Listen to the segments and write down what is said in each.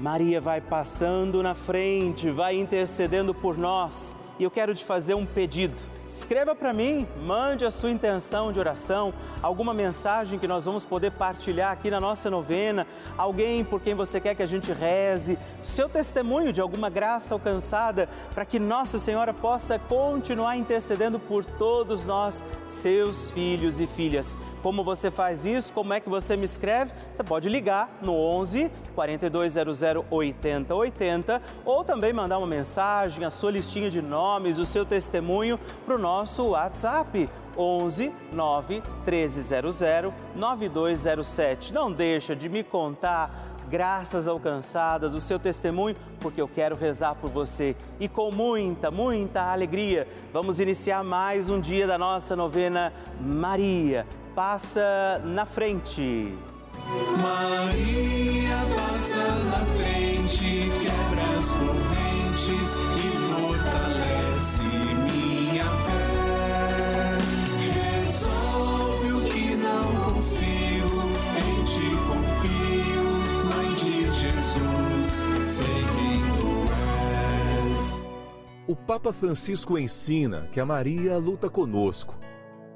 Maria vai passando na frente, vai intercedendo por nós e eu quero te fazer um pedido. Escreva para mim, mande a sua intenção de oração, alguma mensagem que nós vamos poder partilhar aqui na nossa novena, alguém por quem você quer que a gente reze, seu testemunho de alguma graça alcançada, para que Nossa Senhora possa continuar intercedendo por todos nós, seus filhos e filhas. Como você faz isso? Como é que você me escreve? Você pode ligar no 11 4200 8080 ou também mandar uma mensagem, a sua listinha de nomes, o seu testemunho para o nosso WhatsApp 11 9 1300 9207. Não deixa de me contar graças alcançadas, o seu testemunho, porque eu quero rezar por você. E com muita, muita alegria, vamos iniciar mais um dia da nossa novena Maria passa na frente. Maria passa na frente, quebra as correntes e fortalece minha fé. Resolve o que não consigo, em ti confio, Mãe de Jesus, sei quem tu és. O Papa Francisco ensina que a Maria luta conosco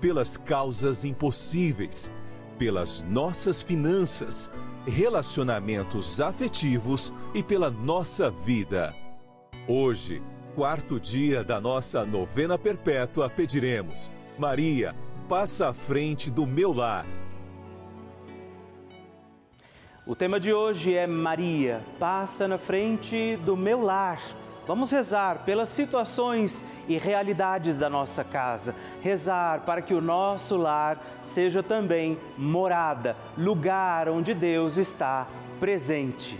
pelas causas impossíveis, pelas nossas finanças, relacionamentos afetivos e pela nossa vida. Hoje, quarto dia da nossa novena perpétua, pediremos: Maria, passa à frente do meu lar. O tema de hoje é Maria, passa na frente do meu lar. Vamos rezar pelas situações e realidades da nossa casa. Rezar para que o nosso lar seja também morada, lugar onde Deus está presente.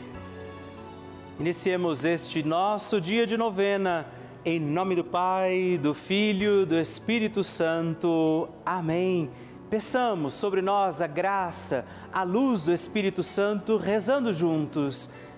Iniciemos este nosso dia de novena. Em nome do Pai, do Filho, do Espírito Santo. Amém. Peçamos sobre nós a graça, a luz do Espírito Santo, rezando juntos.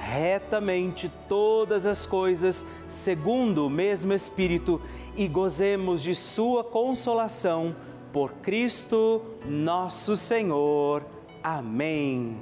retamente todas as coisas segundo o mesmo Espírito e gozemos de Sua consolação por Cristo nosso Senhor. Amém.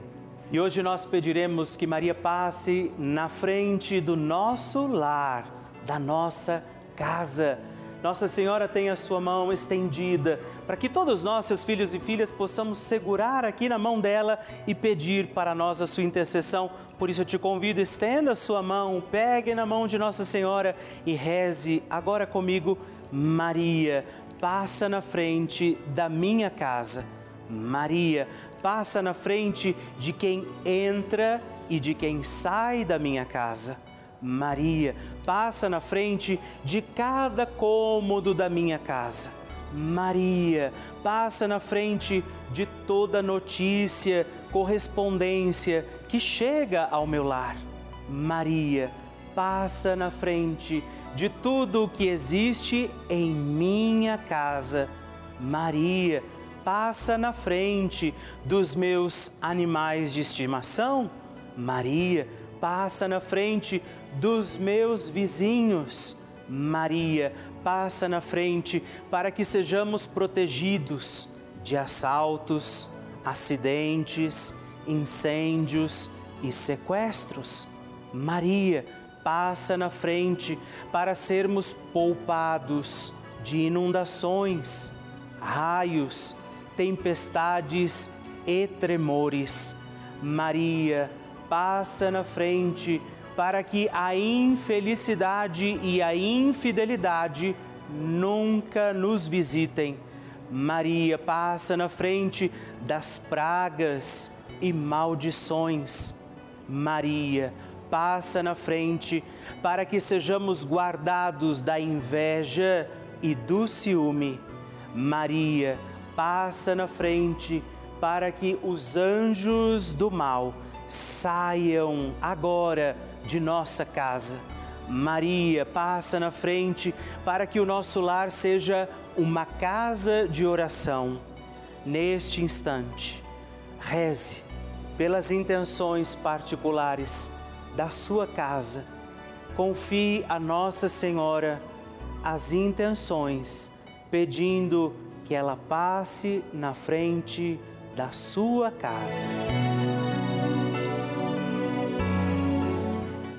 E hoje nós pediremos que Maria passe na frente do nosso lar, da nossa casa nossa Senhora tem a sua mão estendida para que todos nós, seus filhos e filhas, possamos segurar aqui na mão dela e pedir para nós a sua intercessão. Por isso eu te convido, estenda a sua mão, pegue na mão de Nossa Senhora e reze agora comigo, Maria, passa na frente da minha casa. Maria, passa na frente de quem entra e de quem sai da minha casa. Maria, passa na frente de cada cômodo da minha casa. Maria, passa na frente de toda notícia, correspondência que chega ao meu lar. Maria passa na frente de tudo o que existe em minha casa. Maria passa na frente dos meus animais de estimação. Maria passa na frente dos meus vizinhos. Maria passa na frente para que sejamos protegidos de assaltos, acidentes, incêndios e sequestros. Maria passa na frente para sermos poupados de inundações, raios, tempestades e tremores. Maria passa na frente para que a infelicidade e a infidelidade nunca nos visitem. Maria passa na frente das pragas e maldições. Maria passa na frente para que sejamos guardados da inveja e do ciúme. Maria passa na frente para que os anjos do mal saiam agora de nossa casa. Maria passa na frente para que o nosso lar seja uma casa de oração. Neste instante, reze pelas intenções particulares da sua casa. Confie a Nossa Senhora as intenções, pedindo que ela passe na frente da sua casa.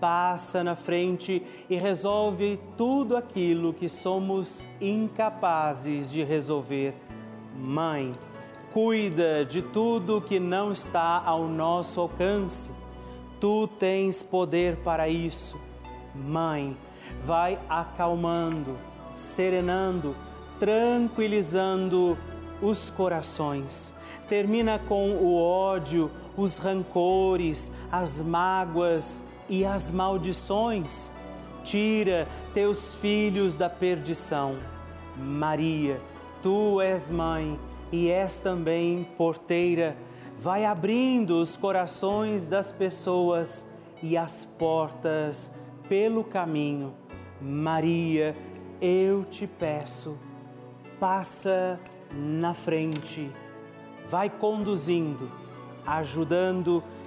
passa na frente e resolve tudo aquilo que somos incapazes de resolver. Mãe, cuida de tudo que não está ao nosso alcance. Tu tens poder para isso. Mãe, vai acalmando, serenando, tranquilizando os corações. Termina com o ódio, os rancores, as mágoas, e as maldições. Tira teus filhos da perdição. Maria, tu és mãe e és também porteira. Vai abrindo os corações das pessoas e as portas pelo caminho. Maria, eu te peço, passa na frente, vai conduzindo, ajudando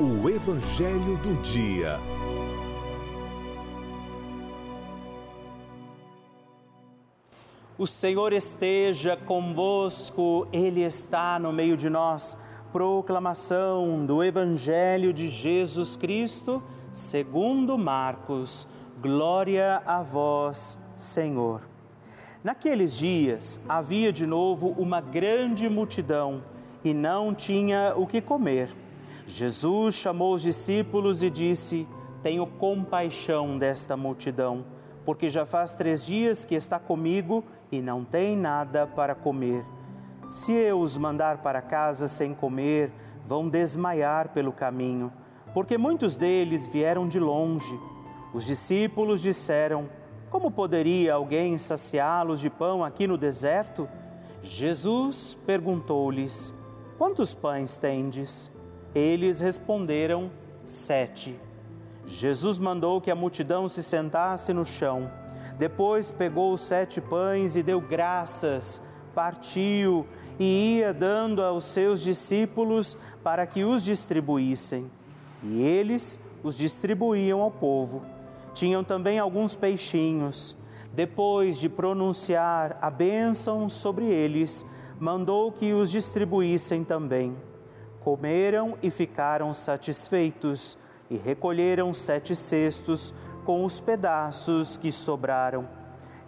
O Evangelho do Dia. O Senhor esteja convosco, Ele está no meio de nós. Proclamação do Evangelho de Jesus Cristo, segundo Marcos. Glória a vós, Senhor. Naqueles dias havia de novo uma grande multidão e não tinha o que comer. Jesus chamou os discípulos e disse: Tenho compaixão desta multidão, porque já faz três dias que está comigo e não tem nada para comer. Se eu os mandar para casa sem comer, vão desmaiar pelo caminho, porque muitos deles vieram de longe. Os discípulos disseram: Como poderia alguém saciá-los de pão aqui no deserto? Jesus perguntou-lhes: Quantos pães tendes? Eles responderam: Sete. Jesus mandou que a multidão se sentasse no chão. Depois pegou os sete pães e deu graças, partiu e ia dando aos seus discípulos para que os distribuíssem. E eles os distribuíam ao povo. Tinham também alguns peixinhos. Depois de pronunciar a bênção sobre eles, mandou que os distribuíssem também. Comeram e ficaram satisfeitos, e recolheram sete cestos com os pedaços que sobraram.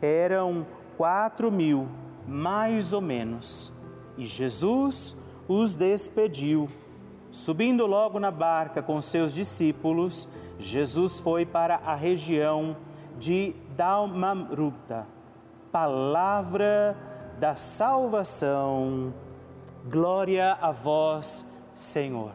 Eram quatro mil, mais ou menos. E Jesus os despediu. Subindo logo na barca com seus discípulos, Jesus foi para a região de Dalmamruta. Palavra da salvação. Glória a vós, Senhor.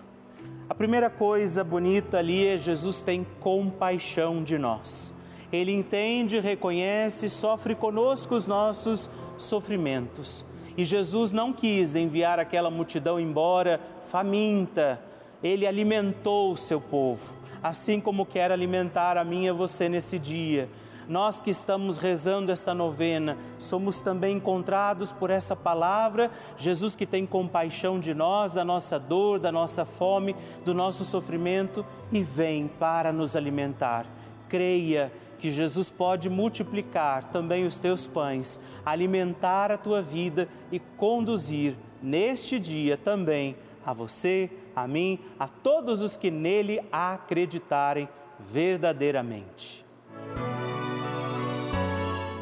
A primeira coisa bonita ali é Jesus tem compaixão de nós. Ele entende, reconhece, sofre conosco os nossos sofrimentos. E Jesus não quis enviar aquela multidão embora faminta. Ele alimentou o seu povo, assim como quer alimentar a mim e a você nesse dia nós que estamos rezando esta novena, somos também encontrados por essa palavra, Jesus que tem compaixão de nós, da nossa dor, da nossa fome, do nosso sofrimento e vem para nos alimentar. Creia que Jesus pode multiplicar também os teus pães, alimentar a tua vida e conduzir neste dia também a você, a mim, a todos os que nele acreditarem verdadeiramente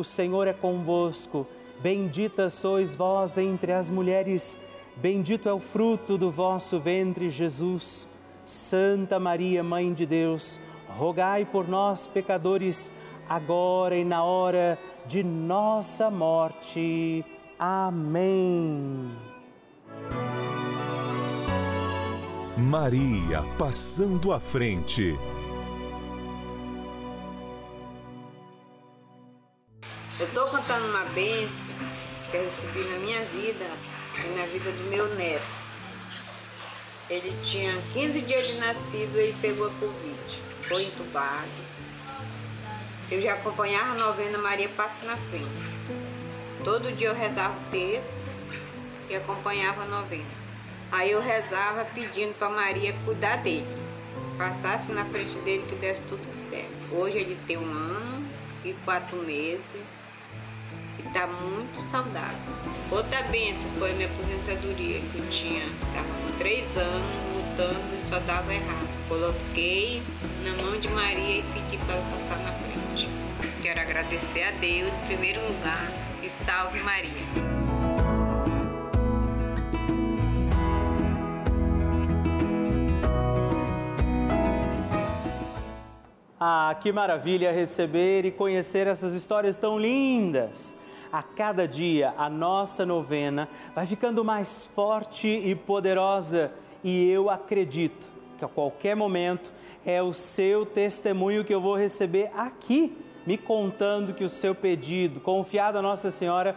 o Senhor é convosco. Bendita sois vós entre as mulheres, bendito é o fruto do vosso ventre, Jesus. Santa Maria, Mãe de Deus, rogai por nós, pecadores, agora e na hora de nossa morte. Amém. Maria passando à frente. Uma benção que eu recebi na minha vida e na vida do meu neto. Ele tinha 15 dias de nascido e ele pegou a Covid. Foi entubado. Eu já acompanhava a novena Maria Passa na Frente. Todo dia eu rezava o texto e acompanhava a novena. Aí eu rezava pedindo para Maria cuidar dele. Passasse na frente dele que desse tudo certo. Hoje ele tem um ano e quatro meses está muito saudável. Outra benção foi a minha aposentadoria, que eu tinha, estava com três anos lutando e só dava errado. Coloquei na mão de Maria e pedi para ela passar na frente. Quero agradecer a Deus em primeiro lugar e salve Maria. Ah, que maravilha receber e conhecer essas histórias tão lindas! A cada dia a nossa novena vai ficando mais forte e poderosa e eu acredito que a qualquer momento é o seu testemunho que eu vou receber aqui, me contando que o seu pedido, confiado a Nossa Senhora,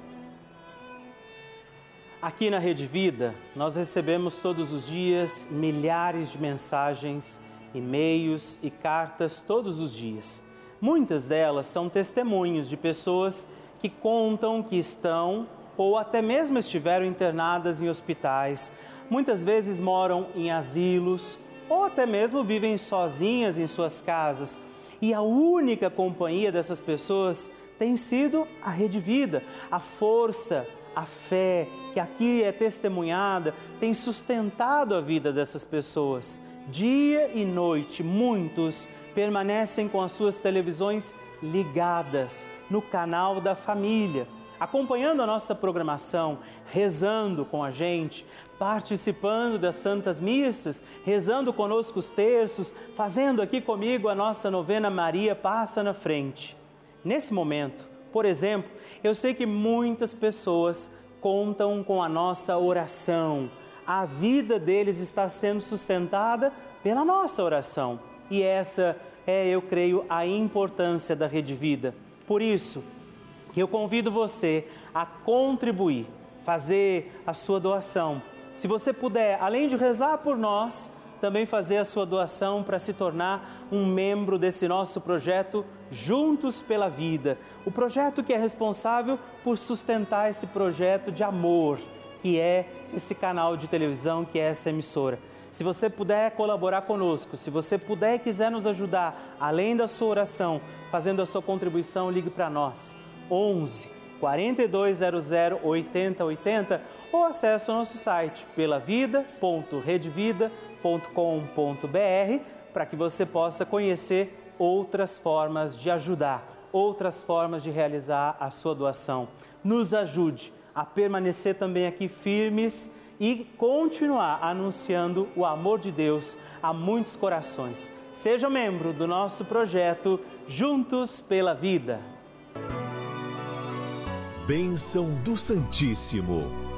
Aqui na Rede Vida, nós recebemos todos os dias milhares de mensagens, e-mails e cartas todos os dias. Muitas delas são testemunhos de pessoas que contam que estão ou até mesmo estiveram internadas em hospitais, muitas vezes moram em asilos ou até mesmo vivem sozinhas em suas casas. E a única companhia dessas pessoas tem sido a Rede Vida, a força, a fé que aqui é testemunhada tem sustentado a vida dessas pessoas. Dia e noite, muitos permanecem com as suas televisões ligadas no canal da família, acompanhando a nossa programação, rezando com a gente, participando das santas missas, rezando conosco os terços, fazendo aqui comigo a nossa novena Maria Passa na Frente. Nesse momento, por exemplo, eu sei que muitas pessoas contam com a nossa oração. A vida deles está sendo sustentada pela nossa oração. E essa é, eu creio, a importância da Rede Vida. Por isso, eu convido você a contribuir, fazer a sua doação. Se você puder, além de rezar por nós, também fazer a sua doação para se tornar um membro desse nosso projeto Juntos pela Vida. O projeto que é responsável por sustentar esse projeto de amor, que é esse canal de televisão, que é essa emissora. Se você puder colaborar conosco, se você puder e quiser nos ajudar, além da sua oração, fazendo a sua contribuição, ligue para nós. 11 4200 8080 ou acesse o nosso site pelavida.redvida.com www.radiomaria.com.br para que você possa conhecer outras formas de ajudar, outras formas de realizar a sua doação. Nos ajude a permanecer também aqui firmes e continuar anunciando o amor de Deus a muitos corações. Seja membro do nosso projeto Juntos pela Vida. Bênção do Santíssimo.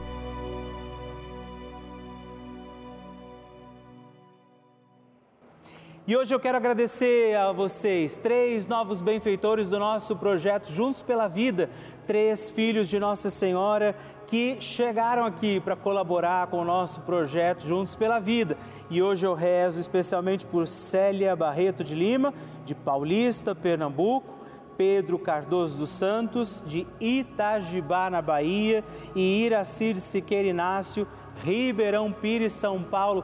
E hoje eu quero agradecer a vocês, três novos benfeitores do nosso projeto Juntos pela Vida, três filhos de Nossa Senhora que chegaram aqui para colaborar com o nosso projeto Juntos pela Vida. E hoje eu rezo especialmente por Célia Barreto de Lima, de Paulista, Pernambuco, Pedro Cardoso dos Santos, de Itajibá, na Bahia, e Iracir Siqueira Inácio, Ribeirão Pires, São Paulo.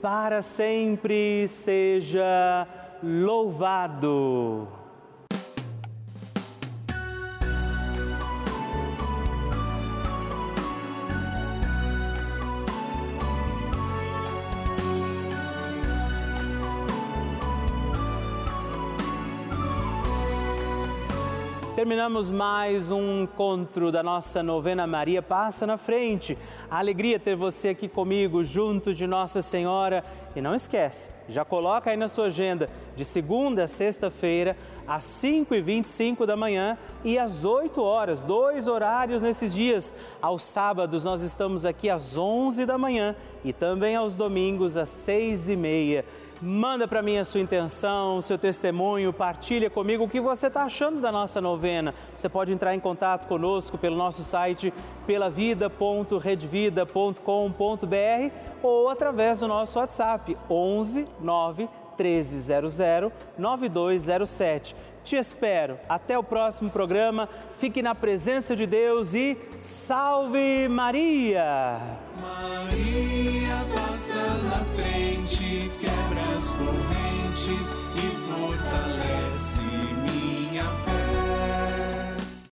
para sempre seja louvado. Terminamos mais um encontro da nossa novena Maria Passa na Frente. A alegria ter você aqui comigo, junto de Nossa Senhora. E não esquece, já coloca aí na sua agenda, de segunda a sexta-feira, às 5h25 da manhã e às 8 horas, dois horários nesses dias. Aos sábados nós estamos aqui às 11 da manhã e também aos domingos às 6h30. Manda para mim a sua intenção, seu testemunho, partilha comigo o que você está achando da nossa novena. Você pode entrar em contato conosco pelo nosso site pelavida.redvida.com.br ou através do nosso WhatsApp 11 9 1300 9207. Te espero. Até o próximo programa. Fique na presença de Deus e salve Maria! Maria passa na frente, quebra as correntes e fortalece